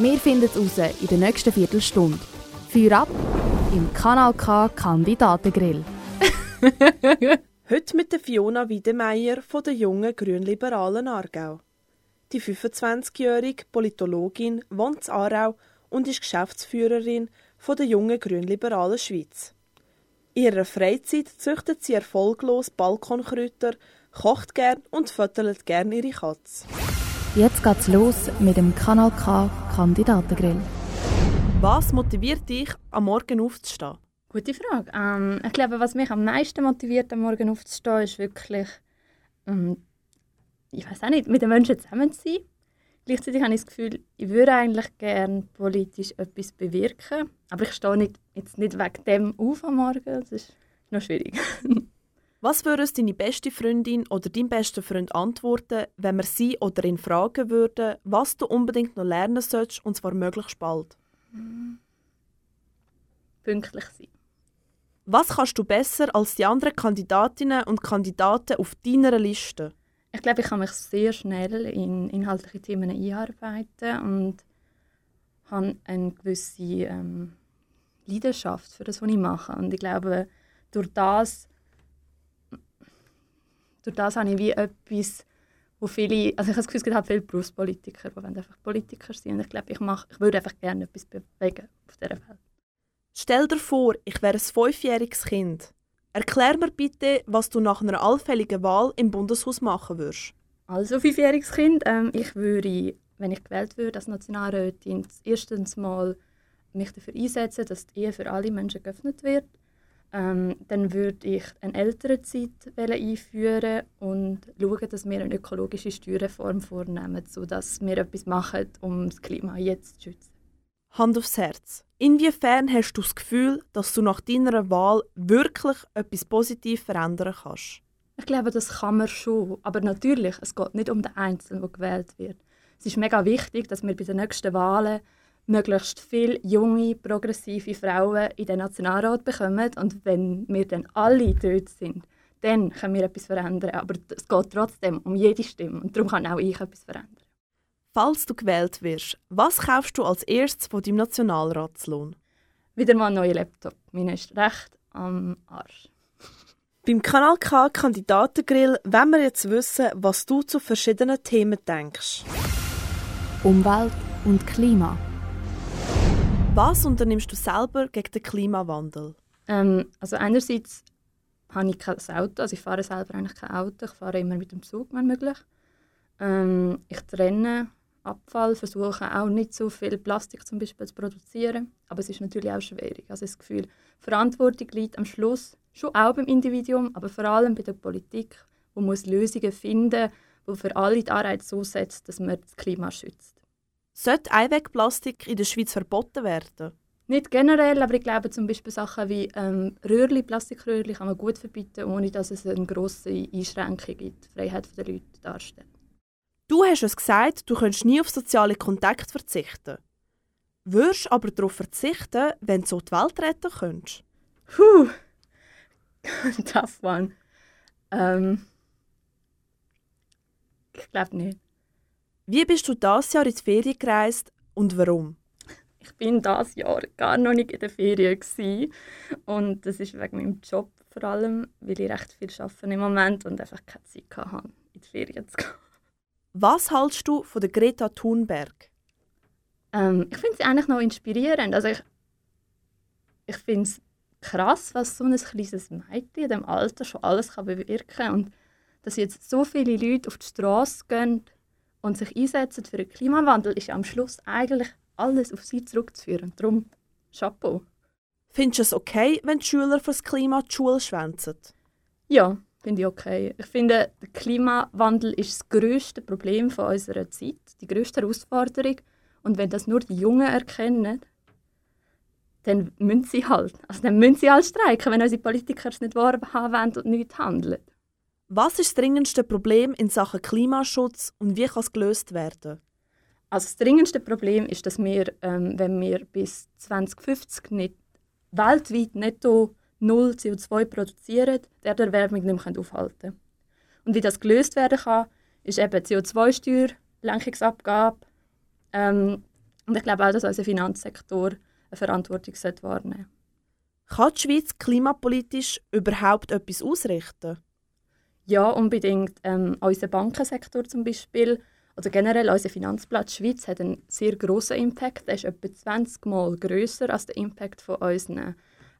Wir finden es raus in der nächsten Viertelstunde. Feuer ab im Kanal K Kandidatengrill. Heute mit der Fiona Wiedemeyer von der jungen Grünliberalen Aargau. Die 25-jährige Politologin wohnt in Aarau und ist Geschäftsführerin von der jungen Grünliberalen Schweiz. In ihrer Freizeit züchtet sie erfolglos Balkonkräuter, kocht gern und fötelt gern ihre Katze. Jetzt geht's los mit dem Kanal K Kandidatengrill. Was motiviert dich, am Morgen aufzustehen? Gute Frage. Ähm, ich glaube, was mich am meisten motiviert, am Morgen aufzustehen, ist wirklich, ähm, ich weiß auch nicht, mit den Menschen zusammen zu sein. Gleichzeitig habe ich das Gefühl, ich würde eigentlich gerne politisch etwas bewirken, aber ich stehe nicht, jetzt nicht wegen dem auf am Morgen. Das ist noch schwierig. Was würde uns deine beste Freundin oder dein bester Freund antworten, wenn wir sie oder ihn fragen würden, was du unbedingt noch lernen sollst, und zwar möglichst bald? Pünktlich sein. Was kannst du besser als die anderen Kandidatinnen und Kandidaten auf deiner Liste? Ich glaube, ich kann mich sehr schnell in inhaltliche Themen einarbeiten und habe eine gewisse ähm, Leidenschaft für das, was ich mache. Und ich glaube, durch das, durch das habe ich wie etwas, wo viele, also ich habe das Gefühl, es gibt halt viele Berufspolitiker, die einfach Politiker sind. Und ich glaube, ich, mache, ich würde einfach gerne etwas bewegen auf dieser Welt. Stell dir vor, ich wäre ein fünfjähriges Kind. Erklär mir bitte, was du nach einer allfälligen Wahl im Bundeshaus machen würdest. Also, fünfjähriges Kind, ähm, ich würde, wenn ich gewählt würde als Nationalrätin, erstens mal mich dafür einsetzen, dass die Ehe für alle Menschen geöffnet wird. Ähm, dann würde ich eine Elternzeit einführen und schauen, dass wir eine ökologische Steuerreform vornehmen, sodass wir etwas machen, um das Klima jetzt zu schützen. Hand aufs Herz. Inwiefern hast du das Gefühl, dass du nach deiner Wahl wirklich etwas positiv verändern kannst? Ich glaube, das kann man schon. Aber natürlich, es geht nicht um den Einzelnen, der gewählt wird. Es ist mega wichtig, dass wir bei den nächsten Wahlen möglichst viele junge, progressive Frauen in den Nationalrat bekommen. Und wenn wir dann alle dort sind, dann können wir etwas verändern. Aber es geht trotzdem um jede Stimme. Und darum kann auch ich etwas verändern. Falls du gewählt wirst, was kaufst du als erstes von deinem Nationalratslohn? Wieder mal einen neuen Laptop. Meiner ist recht am Arsch. Beim Kanal K Kandidatengrill wollen wir jetzt wissen, was du zu verschiedenen Themen denkst. Umwelt und Klima. Was unternimmst du selber gegen den Klimawandel? Ähm, also einerseits habe ich kein Auto, also ich fahre selber eigentlich kein Auto, ich fahre immer mit dem Zug, wenn möglich. Ähm, ich trenne Abfall, versuche auch nicht so viel Plastik zum Beispiel zu produzieren, aber es ist natürlich auch schwierig. Also das Gefühl, Verantwortung liegt am Schluss schon auch beim Individuum, aber vor allem bei der Politik, wo muss Lösungen finden, wo für alle die Anreize so setzt, dass man das Klima schützt. Sollte Einwegplastik in der Schweiz verboten werden? Nicht generell, aber ich glaube zum Beispiel Sachen wie ähm, Röhrli, Plastikröhrli kann man gut verbieten, ohne dass es eine grosse Einschränkung in die Freiheit der Leute darstellt. Du hast uns gesagt, du könntest nie auf soziale Kontakte verzichten. Würdest aber darauf verzichten, wenn du so die Welt retten könntest? Puh, tough one. Ähm, ich glaube nicht. Wie bist du dieses Jahr in die Ferien gereist und warum? Ich bin dieses Jahr gar noch nicht in der Ferien gewesen. und das ist wegen meinem Job vor allem, weil ich recht viel arbeite im Moment und einfach keine Zeit hatte, in die Ferien zu gehen. Was hältst du von der Greta Thunberg? Ähm, ich finde sie eigentlich noch inspirierend. Also ich, ich finde es krass, was so ein kleines Mädchen in diesem Alter schon alles kann bewirken kann. Und dass jetzt so viele Leute auf die Straße gehen und sich einsetzen für den Klimawandel, ist am Schluss eigentlich alles auf sie zurückzuführen. Darum Chapeau. Findest du es okay, wenn die Schüler für das Klima die Schule schwänzen? Ja, finde ich okay. Ich finde, der Klimawandel ist das grösste Problem von unserer Zeit, die grösste Herausforderung. Und wenn das nur die Jungen erkennen, dann müssen sie halt. Also dann müssen sie halt streiken, wenn unsere Politiker es nicht wahrhaben wollen und nicht handeln. Was ist das dringendste Problem in Sachen Klimaschutz und wie kann es gelöst werden? Also das dringendste Problem ist, dass wir, ähm, wenn wir bis 2050 nicht weltweit netto null CO2 produzieren, die Erderwärmung nicht mehr aufhalten können. Und wie das gelöst werden kann, ist eben CO2-Steuer, Lenkungsabgabe. Ähm, und ich glaube auch, dass unser Finanzsektor eine Verantwortung wahrnehmen sollte. Kann die Schweiz klimapolitisch überhaupt etwas ausrichten? Ja, unbedingt. Ähm, unser Bankensektor zum Beispiel, oder generell unser Finanzplatz Schweiz hat einen sehr großen Impact. Der ist etwa 20 Mal größer als der Impact von unseren,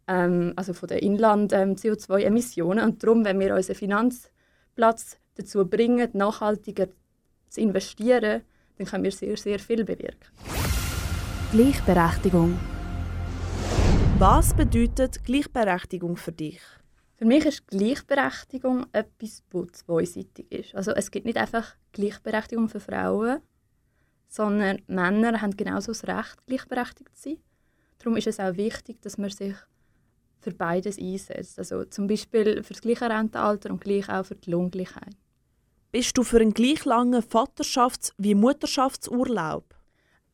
ähm, also von den Inland-CO2-Emissionen. Ähm, Und darum, wenn wir unseren Finanzplatz dazu bringen, nachhaltiger zu investieren, dann können wir sehr, sehr viel bewirken. Gleichberechtigung. Was bedeutet Gleichberechtigung für dich? Für mich ist Gleichberechtigung etwas, das zweiseitig ist. Also es gibt nicht einfach Gleichberechtigung für Frauen, sondern Männer haben genauso das Recht, gleichberechtigt zu sein. Darum ist es auch wichtig, dass man sich für beides einsetzt. Also zum Beispiel für das gleiche Rentenalter und gleich auch für die Lohngleichheit. Bist du für einen gleich langen Vaterschafts- wie Mutterschaftsurlaub?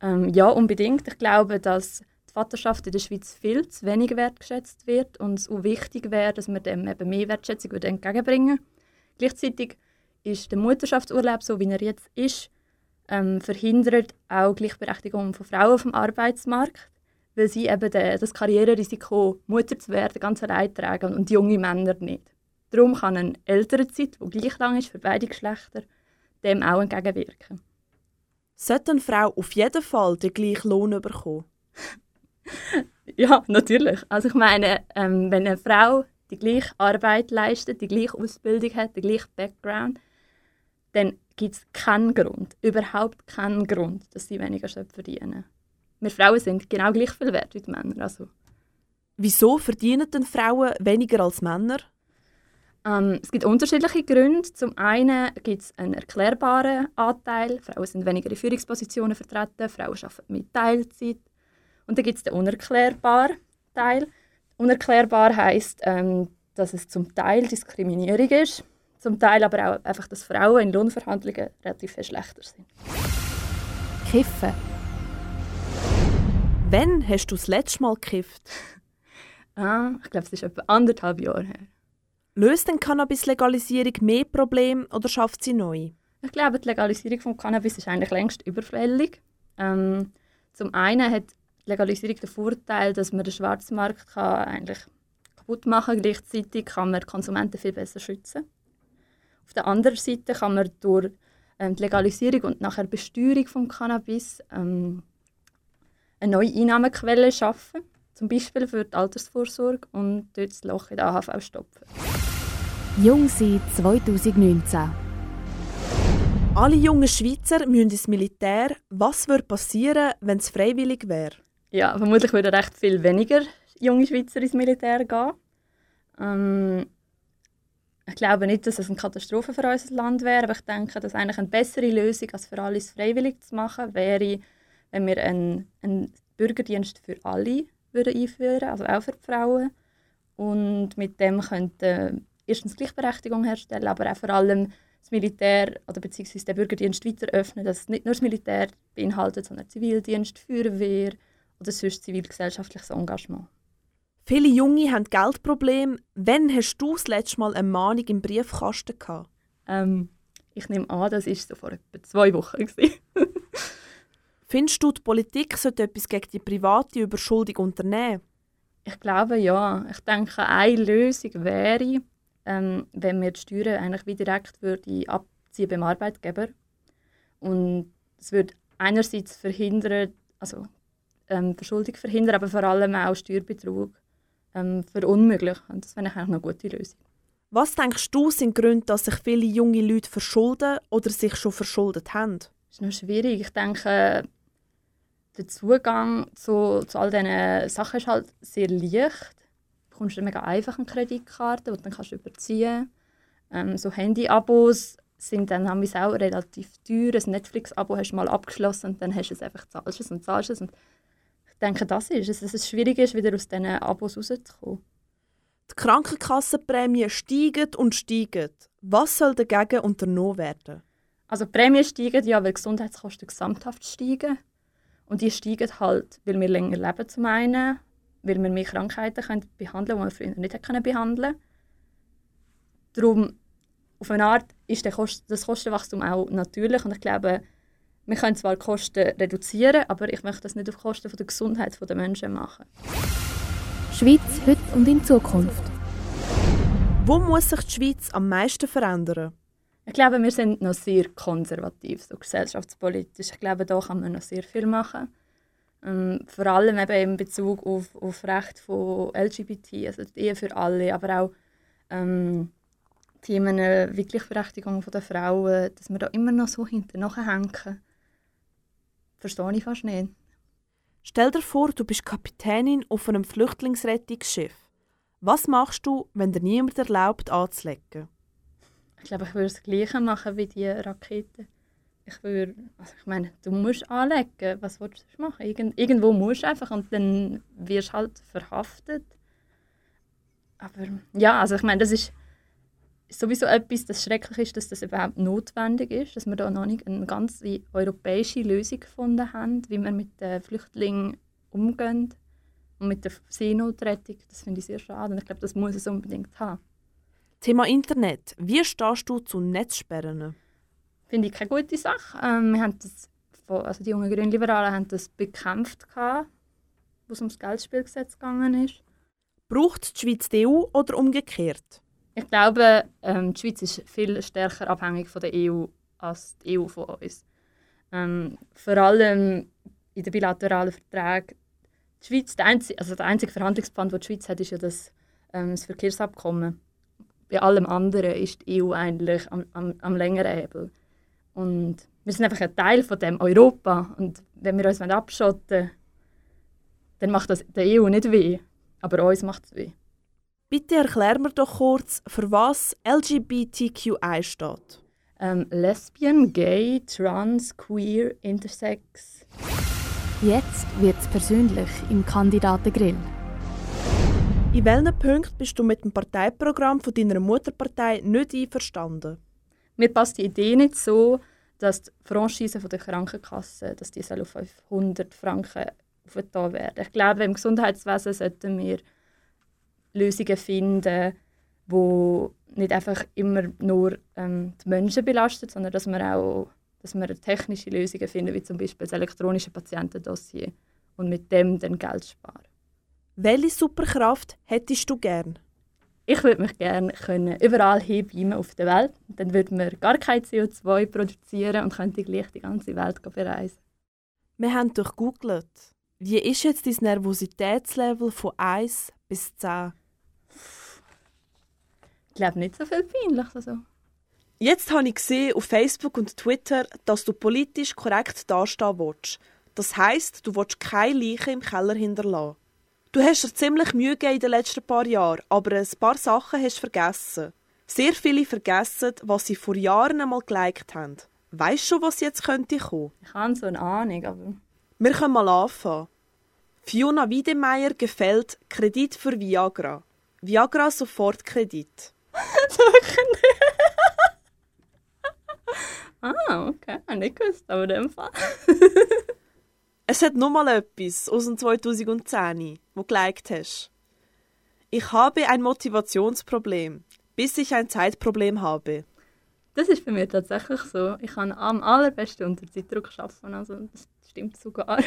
Ähm, ja, unbedingt. Ich glaube, dass Vaterschaft in der Schweiz viel zu wenig wertgeschätzt wird und es auch wichtig wäre, dass wir dem eben mehr Wertschätzung entgegenbringen Gleichzeitig ist der Mutterschaftsurlaub, so wie er jetzt ist, ähm, verhindert auch Gleichberechtigung von Frauen auf dem Arbeitsmarkt, weil sie eben de, das Karriererisiko, Mutter zu werden, ganz allein tragen und junge Männer nicht. Darum kann eine ältere Zeit, die gleich lang ist für beide Geschlechter, dem auch entgegenwirken. Sollte eine Frau auf jeden Fall den gleichen Lohn bekommen? ja, natürlich. Also ich meine, ähm, wenn eine Frau die gleiche Arbeit leistet, die gleiche Ausbildung hat, den gleichen Background, dann gibt es keinen Grund, überhaupt keinen Grund, dass sie weniger verdienen Wir Frauen sind genau gleich viel wert wie die Männer. Also. Wieso verdienen denn Frauen weniger als Männer? Ähm, es gibt unterschiedliche Gründe. Zum einen gibt es einen erklärbaren Anteil. Frauen sind weniger in Führungspositionen vertreten, Frauen arbeiten mit Teilzeit. Und dann gibt es den unerklärbaren Teil. Unerklärbar heisst, ähm, dass es zum Teil Diskriminierung ist, zum Teil aber auch einfach, dass Frauen in Lohnverhandlungen relativ viel schlechter sind. Kiffen. Wann hast du das letzte Mal gekifft? ah, ich glaube, es ist etwa anderthalb Jahre her. Löst denn Cannabis-Legalisierung mehr Probleme oder schafft sie neu? Ich glaube, die Legalisierung von Cannabis ist eigentlich längst überfällig. Ähm, zum einen hat Legalisierung den Vorteil, dass man den Schwarzmarkt kann eigentlich kaputt machen kann. Gleichzeitig kann man Konsumenten viel besser schützen. Auf der anderen Seite kann man durch ähm, die Legalisierung und nachher Besteuerung von Cannabis ähm, eine neue Einnahmequelle schaffen, zum Beispiel für die Altersvorsorge und dort das Loch in der AHV stopfen. Jung sein 2019. Alle jungen Schweizer müssen ins Militär. Was würde passieren, wenn es freiwillig wäre? Ja, vermutlich würden recht viel weniger junge Schweizer ins Militär gehen. Ähm, ich glaube nicht, dass es eine Katastrophe für unser Land wäre, aber ich denke, dass eigentlich eine bessere Lösung, als für alle freiwillig zu machen, wäre, wenn wir einen, einen Bürgerdienst für alle würden einführen also auch für die Frauen. Und mit dem könnten erstens Gleichberechtigung herstellen, aber auch vor allem das Militär oder beziehungsweise den Bürgerdienst weiter öffnen, dass es nicht nur das Militär beinhaltet, sondern Zivildienst, Feuerwehr oder sonst zivilgesellschaftliches Engagement. Viele Junge haben Geldprobleme. Wann hast du das letzte Mal eine Mahnung im Briefkasten gehabt? Ähm, ich nehme an, das war so vor etwa zwei Wochen. Findest du, die Politik sollte etwas gegen die private Überschuldung unternehmen? Ich glaube ja. Ich denke, eine Lösung wäre, ähm, wenn wir die Steuern eigentlich wie direkt würde abziehen beim Arbeitgeber. Und es würde einerseits verhindern, also ähm, Verschuldung verhindern, aber vor allem auch Steuerbetrug ähm, verunmöglichen. Und das wäre eigentlich eine gute Lösung. Was denkst du sind Gründe, dass sich viele junge Leute verschulden oder sich schon verschuldet haben? Das ist noch schwierig. Ich denke, der Zugang zu, zu all diesen Sachen ist halt sehr leicht. Du bekommst mega einfach eine Kreditkarte, die du dann kannst überziehen ähm, So Handy-Abos sind dann haben auch relativ teuer. Ein Netflix-Abo hast du mal abgeschlossen und dann hast du es einfach, zahlst es und zahlst es. Und ich ich denke, das ist es, dass es schwierig ist, wieder aus diesen Abos rauszukommen. Die Krankenkassenprämien steigen und steigen. Was soll dagegen unternommen werden? Also die Prämien steigen ja, weil die Gesundheitskosten gesamthaft steigen. Und die steigen halt, weil wir länger leben zum einen, weil wir mehr Krankheiten können behandeln können, die wir früher nicht können behandeln Darum, auf eine Art, ist das Kostenwachstum auch natürlich. Und ich glaube, wir können zwar die Kosten reduzieren, aber ich möchte das nicht auf Kosten der Gesundheit der Menschen machen. Schweiz heute und in Zukunft. Wo muss sich die Schweiz am meisten verändern? Ich glaube, wir sind noch sehr konservativ, so gesellschaftspolitisch. Ich glaube, da kann man noch sehr viel machen. Ähm, vor allem eben in Bezug auf, auf Recht von LGBT, also die Ehe für alle, aber auch ähm, Themen äh, Wirklichberechtigung der Frauen, dass wir da immer noch so hinten hängen. Verstehe ich fast nicht. Stell dir vor, du bist Kapitänin auf einem Flüchtlingsrettungsschiff. Was machst du, wenn dir niemand erlaubt, anzulegen? Ich glaube, ich würde das Gleiche machen wie die Rakete. Ich würde, also ich meine, du musst anlegen. Was willst du machen? Irgend, irgendwo musst du einfach und dann wirst du halt verhaftet. Aber ja, also ich meine, das ist sowieso etwas, das schrecklich ist, dass das überhaupt notwendig ist, dass wir da noch nicht eine ganz europäische Lösung gefunden haben, wie wir mit den Flüchtlingen umgehen und mit der Seenotrettung. Das finde ich sehr schade und ich glaube, das muss es unbedingt haben. Thema Internet. Wie stehst du zu Netzsperren? Finde ich keine gute Sache. Ähm, wir haben das, also die jungen Grünliberalen haben das bekämpft, wo es ums Geldspielgesetz gegangen ist. Braucht die Schweiz die EU oder umgekehrt? Ich glaube, ähm, die Schweiz ist viel stärker abhängig von der EU als die EU von uns. Ähm, vor allem in den bilateralen Verträgen. Die Schweiz, der einzige, also der einzige Verhandlungspunkt, den die Schweiz hat, ist ja das, ähm, das Verkehrsabkommen bei allem anderen ist die EU eigentlich am, am, am längeren Hebel. Und wir sind einfach ein Teil von dem Europa. Und wenn wir uns abschotten wollen, dann macht das der EU nicht weh. Aber uns macht es weh. Bitte erklär mir doch kurz, für was LGBTQI steht. Ähm, Lesbian, Gay, Trans, Queer, Intersex. Jetzt wird es persönlich im Kandidatengrill. In welchen Punkten bist du mit dem Parteiprogramm von deiner Mutterpartei nicht einverstanden? Mir passt die Idee nicht so, dass die Franchise der Krankenkasse dass die auf 500 Franken aufgetan werden. Ich glaube, im Gesundheitswesen sollten wir Lösungen finden, die nicht einfach immer nur ähm, die Menschen belastet, sondern dass wir auch dass wir technische Lösungen finden, wie zum Beispiel das elektronische Patientendossier und mit dem dann Geld sparen. Welche Superkraft hättest du gern? Ich würde mich gerne können überall hinbeamen auf der Welt. Dann würden wir gar kein CO2 produzieren und könnten gleich die ganze Welt bereisen. Wir haben durchgoogelt. Wie ist jetzt dein Nervositätslevel von 1 bis 10? Ich glaube nicht so viel peinlich. Also. Jetzt habe ich gesehen auf Facebook und Twitter, dass du politisch korrekt dastehen willst. Das heisst, du willst keine Leiche im Keller hinterlassen. Du hast dir ziemlich Mühe gegeben in den letzten paar Jahren, aber ein paar Sachen hast du vergessen. Sehr viele vergessen, was sie vor Jahren einmal geliked haben. Weißt du schon, was jetzt könnte kommen? Ich habe so eine Ahnung, aber... Wir können mal anfangen. Fiona Wiedemeyer gefällt Kredit für Viagra. Viagra Sofortkredit. ah, okay. Nicht gewusst, aber in dem Fall. Es hat noch mal etwas aus dem 2010, wo du geliked hast. Ich habe ein Motivationsproblem, bis ich ein Zeitproblem habe. Das ist bei mir tatsächlich so. Ich kann am allerbesten unter Zeitdruck arbeiten, also das stimmt sogar.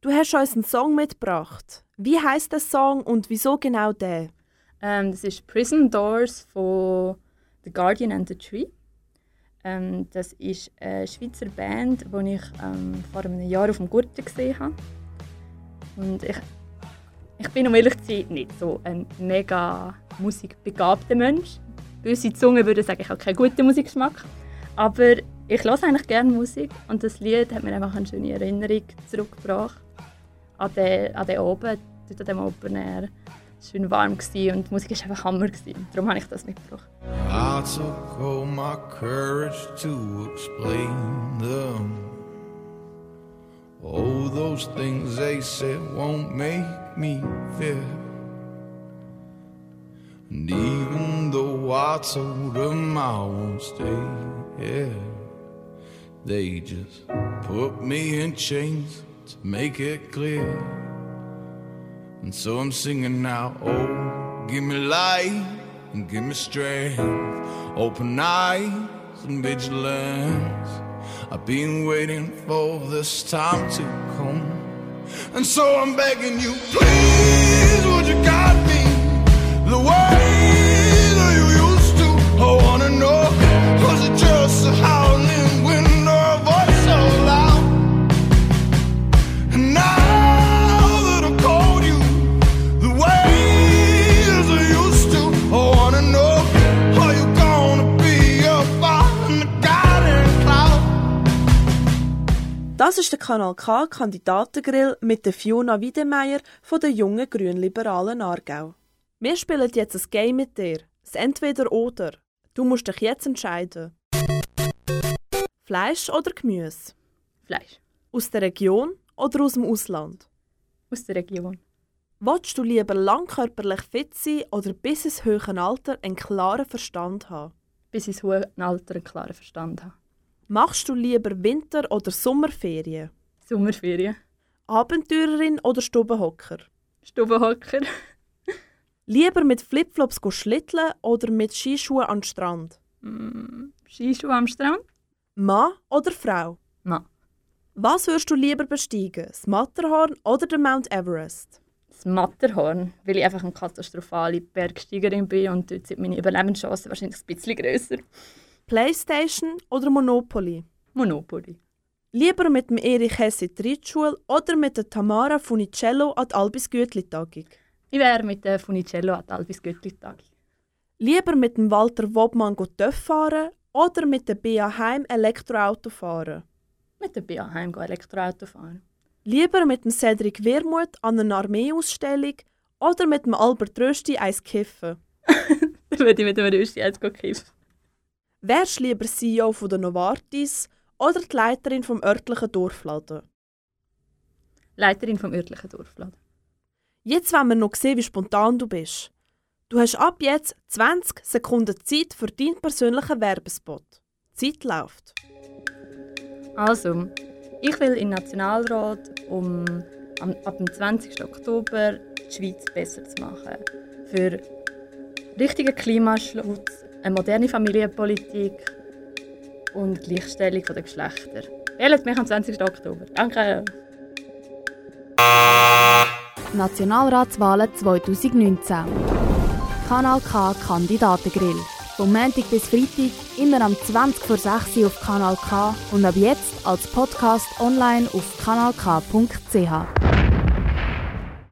Du hast uns einen Song mitgebracht. Wie heißt der Song und wieso genau der? Ähm, das ist Prison Doors von The Guardian and the Tree. Ähm, das ist eine Schweizer Band, die ich ähm, vor einem Jahr auf dem Gurten gesehen habe. Und ich, ich bin, um ehrlich zu sein, nicht so ein mega musikbegabter Mensch. Böse Zunge würde sagen, ich habe keinen guten Musikgeschmack. Aber ich höre eigentlich gerne Musik und das Lied hat mir einfach eine schöne Erinnerung zurückgebracht an den, an den Abend, an dem Open Air schön warm und die Musik war einfach Hammer. Darum habe ich das mitgebracht. I took all my courage to explain them. Oh, those things they said won't make me feel. And even though I told them I won't stay here, they just put me in chains to make it clear. And so I'm singing now, oh, give me light and give me strength, open eyes and vigilance. I've been waiting for this time to come. And so I'm begging you, please, would you guide me the way Das ist der Kanal K Kandidatengrill mit der Fiona Wiedemeyer von der jungen Grünliberalen Aargau. Wir spielen jetzt ein Game mit dir. Das Entweder-Oder. Du musst dich jetzt entscheiden. Fleisch oder Gemüse? Fleisch. Aus der Region oder aus dem Ausland? Aus der Region. Wolltest du lieber langkörperlich fit sein oder bis ins höhere Alter einen klaren Verstand haben? Bis ins hohe Alter einen klaren Verstand habe. Machst du lieber Winter- oder Sommerferien? Sommerferien. Abenteurerin oder Stubenhocker? Stubenhocker. Lieber mit Flipflops schlitteln oder mit Skischuhen den Strand? Mm, Skischuhe am Strand. Mann oder Frau? Mann. Was würdest du lieber besteigen? Das Matterhorn oder den Mount Everest? Das Matterhorn, weil ich einfach eine katastrophale Bergsteigerin bin und dort sind meine Überlebenschancen wahrscheinlich ein bisschen grösser. Playstation oder Monopoly? Monopoly. Lieber mit dem Erich Hess in die Reitschule oder mit der Tamara Funicello an die Albis Gütli-Tagung? Ich wäre mit der Funicello an die Albis Göttli-Tagung. Lieber mit dem Walter Wobmann TÜV fahren oder mit der Bea Heim Elektroauto fahren? Mit der BA heim Elektroauto fahren. Lieber mit dem Cedric Wermuth an einer Armeeausstellung oder mit dem Albert Rösti eins kiffen? Dann würde ich mit dem Rösti jetzt kiffen. Wärst du lieber CEO von der Novartis oder die Leiterin vom örtlichen Dorfladen? Leiterin vom örtlichen Dorfladen. Jetzt wollen wir noch sehen, wie spontan du bist. Du hast ab jetzt 20 Sekunden Zeit für deinen persönlichen Werbespot. Die Zeit läuft. Also, ich will in den Nationalrat, um ab dem 20. Oktober die Schweiz besser zu machen. Für richtigen Klimaschutz, eine moderne Familienpolitik und Gleichstellung der Geschlechter. Wählt mich am 20. Oktober. Danke. Nationalratswahlen 2019. Kanal K Kandidatengrill. Vom Montag bis Freitag immer am 20 vor 6 Uhr auf Kanal K und ab jetzt als Podcast online auf kanalk.ch.